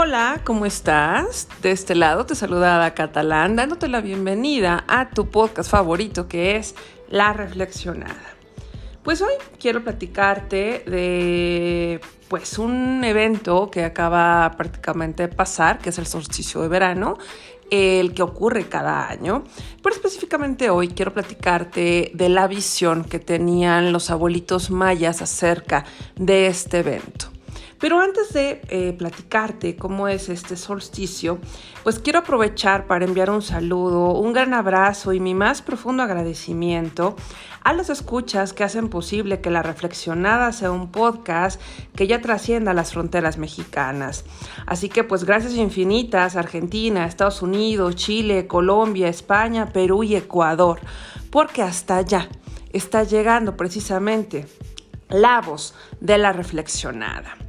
Hola, ¿cómo estás? De este lado te saluda Catalán dándote la bienvenida a tu podcast favorito que es La Reflexionada. Pues hoy quiero platicarte de pues un evento que acaba prácticamente de pasar, que es el solsticio de verano, el que ocurre cada año, pero específicamente hoy quiero platicarte de la visión que tenían los abuelitos mayas acerca de este evento. Pero antes de eh, platicarte cómo es este solsticio, pues quiero aprovechar para enviar un saludo, un gran abrazo y mi más profundo agradecimiento a los escuchas que hacen posible que la reflexionada sea un podcast que ya trascienda las fronteras mexicanas. Así que pues gracias infinitas Argentina, Estados Unidos, Chile, Colombia, España, Perú y Ecuador, porque hasta allá está llegando precisamente la voz de la reflexionada.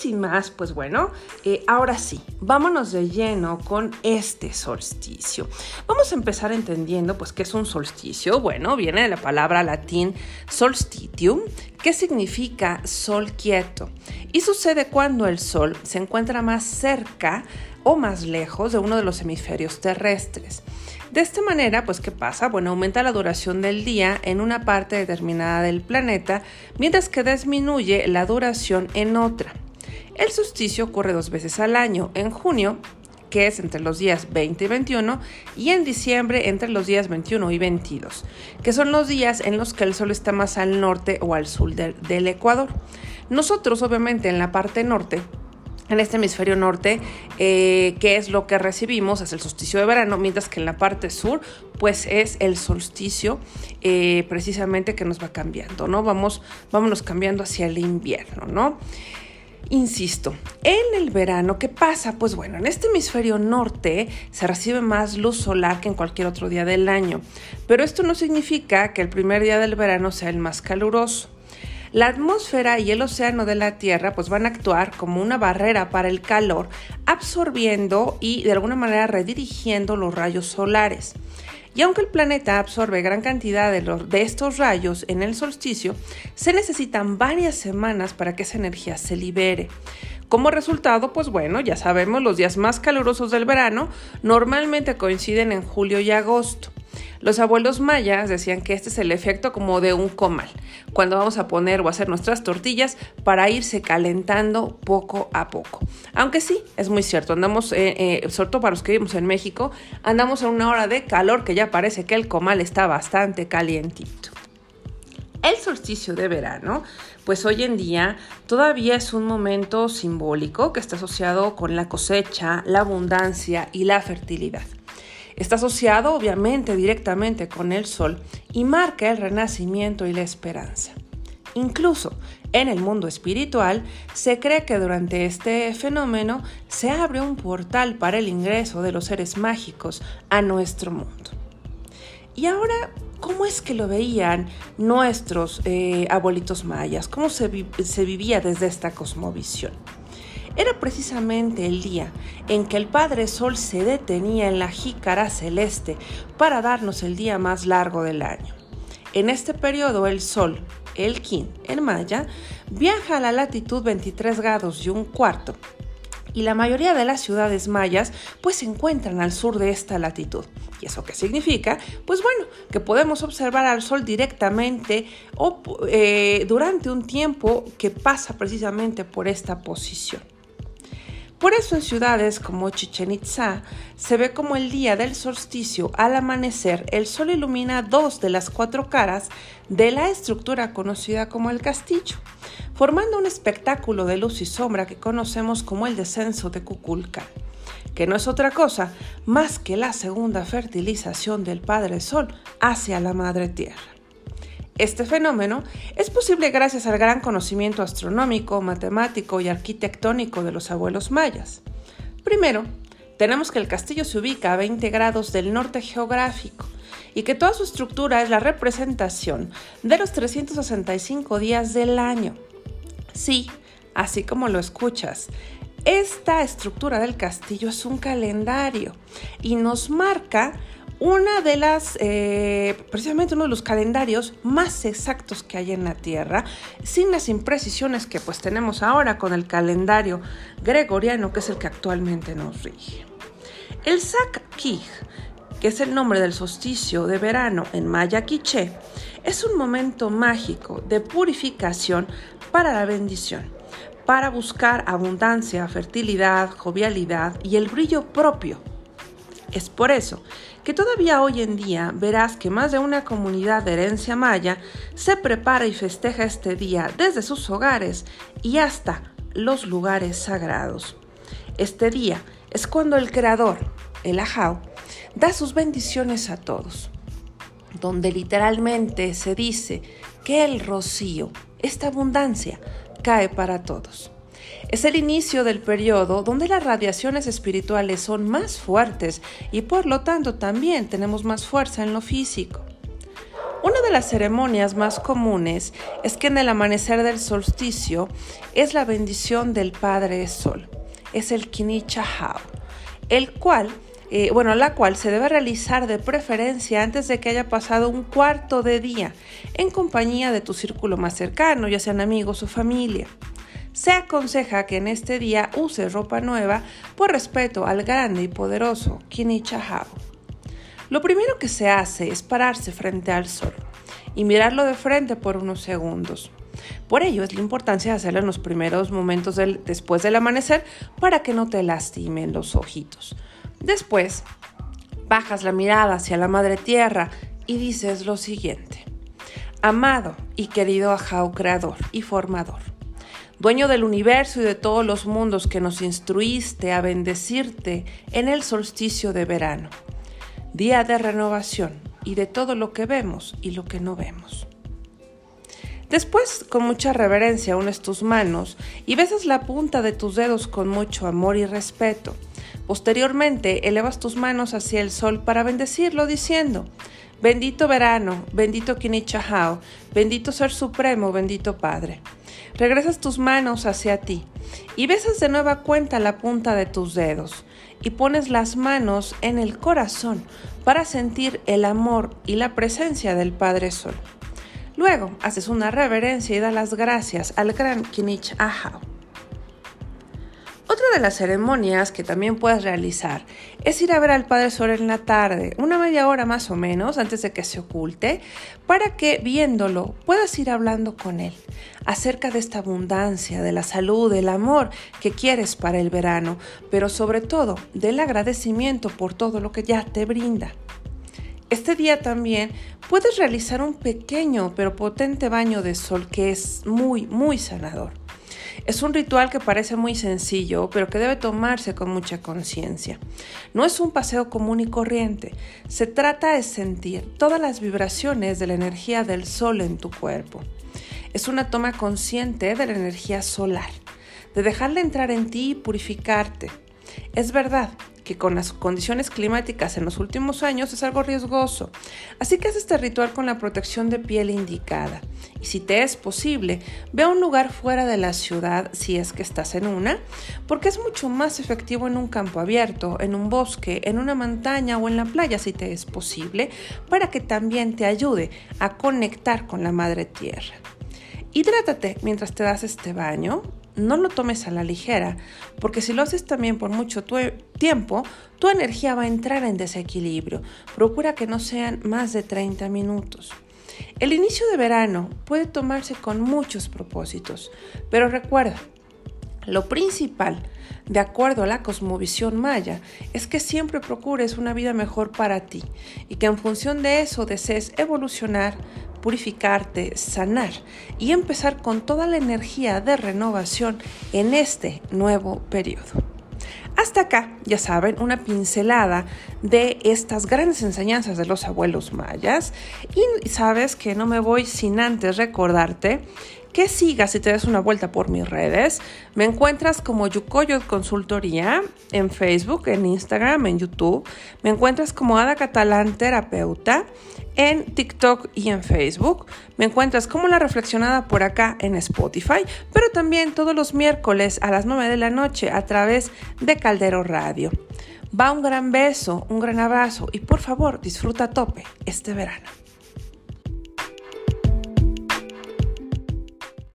Sin más, pues bueno, eh, ahora sí, vámonos de lleno con este solsticio. Vamos a empezar entendiendo pues qué es un solsticio. Bueno, viene de la palabra latín solstitium, que significa sol quieto. Y sucede cuando el sol se encuentra más cerca o más lejos de uno de los hemisferios terrestres. De esta manera, pues, ¿qué pasa? Bueno, aumenta la duración del día en una parte determinada del planeta, mientras que disminuye la duración en otra. El solsticio ocurre dos veces al año, en junio, que es entre los días 20 y 21, y en diciembre entre los días 21 y 22, que son los días en los que el sol está más al norte o al sur del, Ecuador. Nosotros, obviamente, en la parte norte, en este hemisferio norte, eh, que es lo que recibimos, es el solsticio de verano, mientras que en la parte sur, pues es el solsticio eh, precisamente que nos va cambiando, ¿no? Vamos, vámonos cambiando hacia el invierno, ¿no? Insisto, en el verano, ¿qué pasa? Pues bueno, en este hemisferio norte se recibe más luz solar que en cualquier otro día del año, pero esto no significa que el primer día del verano sea el más caluroso. La atmósfera y el océano de la Tierra pues van a actuar como una barrera para el calor, absorbiendo y de alguna manera redirigiendo los rayos solares. Y aunque el planeta absorbe gran cantidad de, estos rayos en el solsticio, se necesitan varias semanas para que esa energía se libere. Como resultado, pues bueno, ya sabemos, los días más calurosos del verano normalmente coinciden en julio y agosto. Los abuelos mayas decían que este es el efecto como de un comal, cuando vamos a poner o hacer nuestras tortillas para irse calentando poco a poco. Aunque sí, es muy cierto, andamos, eh, eh, sobre todo para los que vivimos en México, andamos a una hora de calor que ya parece que el comal está bastante calientito. El solsticio de verano, pues hoy en día todavía es un momento simbólico que está asociado con la cosecha, la abundancia y la fertilidad. Está asociado obviamente directamente con el sol y marca el renacimiento y la esperanza. Incluso en el mundo espiritual se cree que durante este fenómeno se abre un portal para el ingreso de los seres mágicos a nuestro mundo. Y ahora, ¿cómo es que lo veían nuestros eh, abuelitos mayas? ¿Cómo se vivía desde esta cosmovisión? Era precisamente el día en que el Padre Sol se detenía en la jícara celeste para darnos el día más largo del año. En este periodo el Sol, el Kin, en maya, viaja a la latitud 23 grados y un cuarto, y la mayoría de las ciudades mayas pues se encuentran al sur de esta latitud. ¿Y eso qué significa? Pues bueno, que podemos observar al sol directamente o eh, durante un tiempo que pasa precisamente por esta posición. Por eso en ciudades como Chichen Itza se ve como el día del solsticio al amanecer el sol ilumina dos de las cuatro caras de la estructura conocida como el castillo, formando un espectáculo de luz y sombra que conocemos como el descenso de Cuculcán, que no es otra cosa más que la segunda fertilización del Padre Sol hacia la Madre Tierra. Este fenómeno es posible gracias al gran conocimiento astronómico, matemático y arquitectónico de los abuelos mayas. Primero, tenemos que el castillo se ubica a 20 grados del norte geográfico y que toda su estructura es la representación de los 365 días del año. Sí, así como lo escuchas, esta estructura del castillo es un calendario y nos marca una de las, eh, precisamente uno de los calendarios más exactos que hay en la Tierra, sin las imprecisiones que pues tenemos ahora con el calendario gregoriano, que es el que actualmente nos rige. El Sak Kij, que es el nombre del solsticio de verano en maya quiché, es un momento mágico de purificación para la bendición, para buscar abundancia, fertilidad, jovialidad y el brillo propio. Es por eso que todavía hoy en día verás que más de una comunidad de herencia maya se prepara y festeja este día desde sus hogares y hasta los lugares sagrados. Este día es cuando el Creador, el Ajao, da sus bendiciones a todos, donde literalmente se dice que el rocío, esta abundancia, cae para todos. Es el inicio del periodo donde las radiaciones espirituales son más fuertes y por lo tanto también tenemos más fuerza en lo físico. Una de las ceremonias más comunes es que en el amanecer del solsticio es la bendición del Padre Sol, es el Kinichahao, el cual eh, bueno, la cual se debe realizar de preferencia antes de que haya pasado un cuarto de día en compañía de tu círculo más cercano, ya sean amigos o familia. Se aconseja que en este día uses ropa nueva por respeto al grande y poderoso Kinichahao. Lo primero que se hace es pararse frente al sol y mirarlo de frente por unos segundos. Por ello es la importancia de hacerlo en los primeros momentos después del amanecer para que no te lastimen los ojitos. Después, bajas la mirada hacia la Madre Tierra y dices lo siguiente. Amado y querido Ajao Creador y Formador, dueño del universo y de todos los mundos que nos instruiste a bendecirte en el solsticio de verano, día de renovación y de todo lo que vemos y lo que no vemos. Después, con mucha reverencia, unes tus manos y besas la punta de tus dedos con mucho amor y respeto Posteriormente, elevas tus manos hacia el sol para bendecirlo diciendo, Bendito verano, bendito Kinichahao, bendito Ser Supremo, bendito Padre. Regresas tus manos hacia ti y besas de nueva cuenta la punta de tus dedos y pones las manos en el corazón para sentir el amor y la presencia del Padre Sol. Luego haces una reverencia y das las gracias al gran Kinichahao. Otra de las ceremonias que también puedes realizar es ir a ver al Padre Sol en la tarde, una media hora más o menos antes de que se oculte, para que viéndolo puedas ir hablando con él acerca de esta abundancia, de la salud, del amor que quieres para el verano, pero sobre todo del agradecimiento por todo lo que ya te brinda. Este día también puedes realizar un pequeño pero potente baño de sol que es muy, muy sanador. Es un ritual que parece muy sencillo, pero que debe tomarse con mucha conciencia. No es un paseo común y corriente, se trata de sentir todas las vibraciones de la energía del sol en tu cuerpo. Es una toma consciente de la energía solar, de dejarla entrar en ti y purificarte. Es verdad, que con las condiciones climáticas en los últimos años es algo riesgoso. Así que haz este ritual con la protección de piel indicada. Y si te es posible, ve a un lugar fuera de la ciudad si es que estás en una, porque es mucho más efectivo en un campo abierto, en un bosque, en una montaña o en la playa si te es posible, para que también te ayude a conectar con la madre tierra. Hidrátate mientras te das este baño, no lo tomes a la ligera, porque si lo haces también por mucho tiempo, tu energía va a entrar en desequilibrio. Procura que no sean más de 30 minutos. El inicio de verano puede tomarse con muchos propósitos, pero recuerda, lo principal, de acuerdo a la cosmovisión maya, es que siempre procures una vida mejor para ti y que en función de eso desees evolucionar, purificarte, sanar y empezar con toda la energía de renovación en este nuevo periodo. Hasta acá, ya saben, una pincelada de estas grandes enseñanzas de los abuelos mayas y sabes que no me voy sin antes recordarte que sigas y te des una vuelta por mis redes. Me encuentras como Yukoyot Consultoría en Facebook, en Instagram, en YouTube. Me encuentras como Ada Catalán Terapeuta en TikTok y en Facebook. Me encuentras como La Reflexionada por acá en Spotify, pero también todos los miércoles a las 9 de la noche a través de Caldero Radio. Va un gran beso, un gran abrazo y por favor disfruta a tope este verano.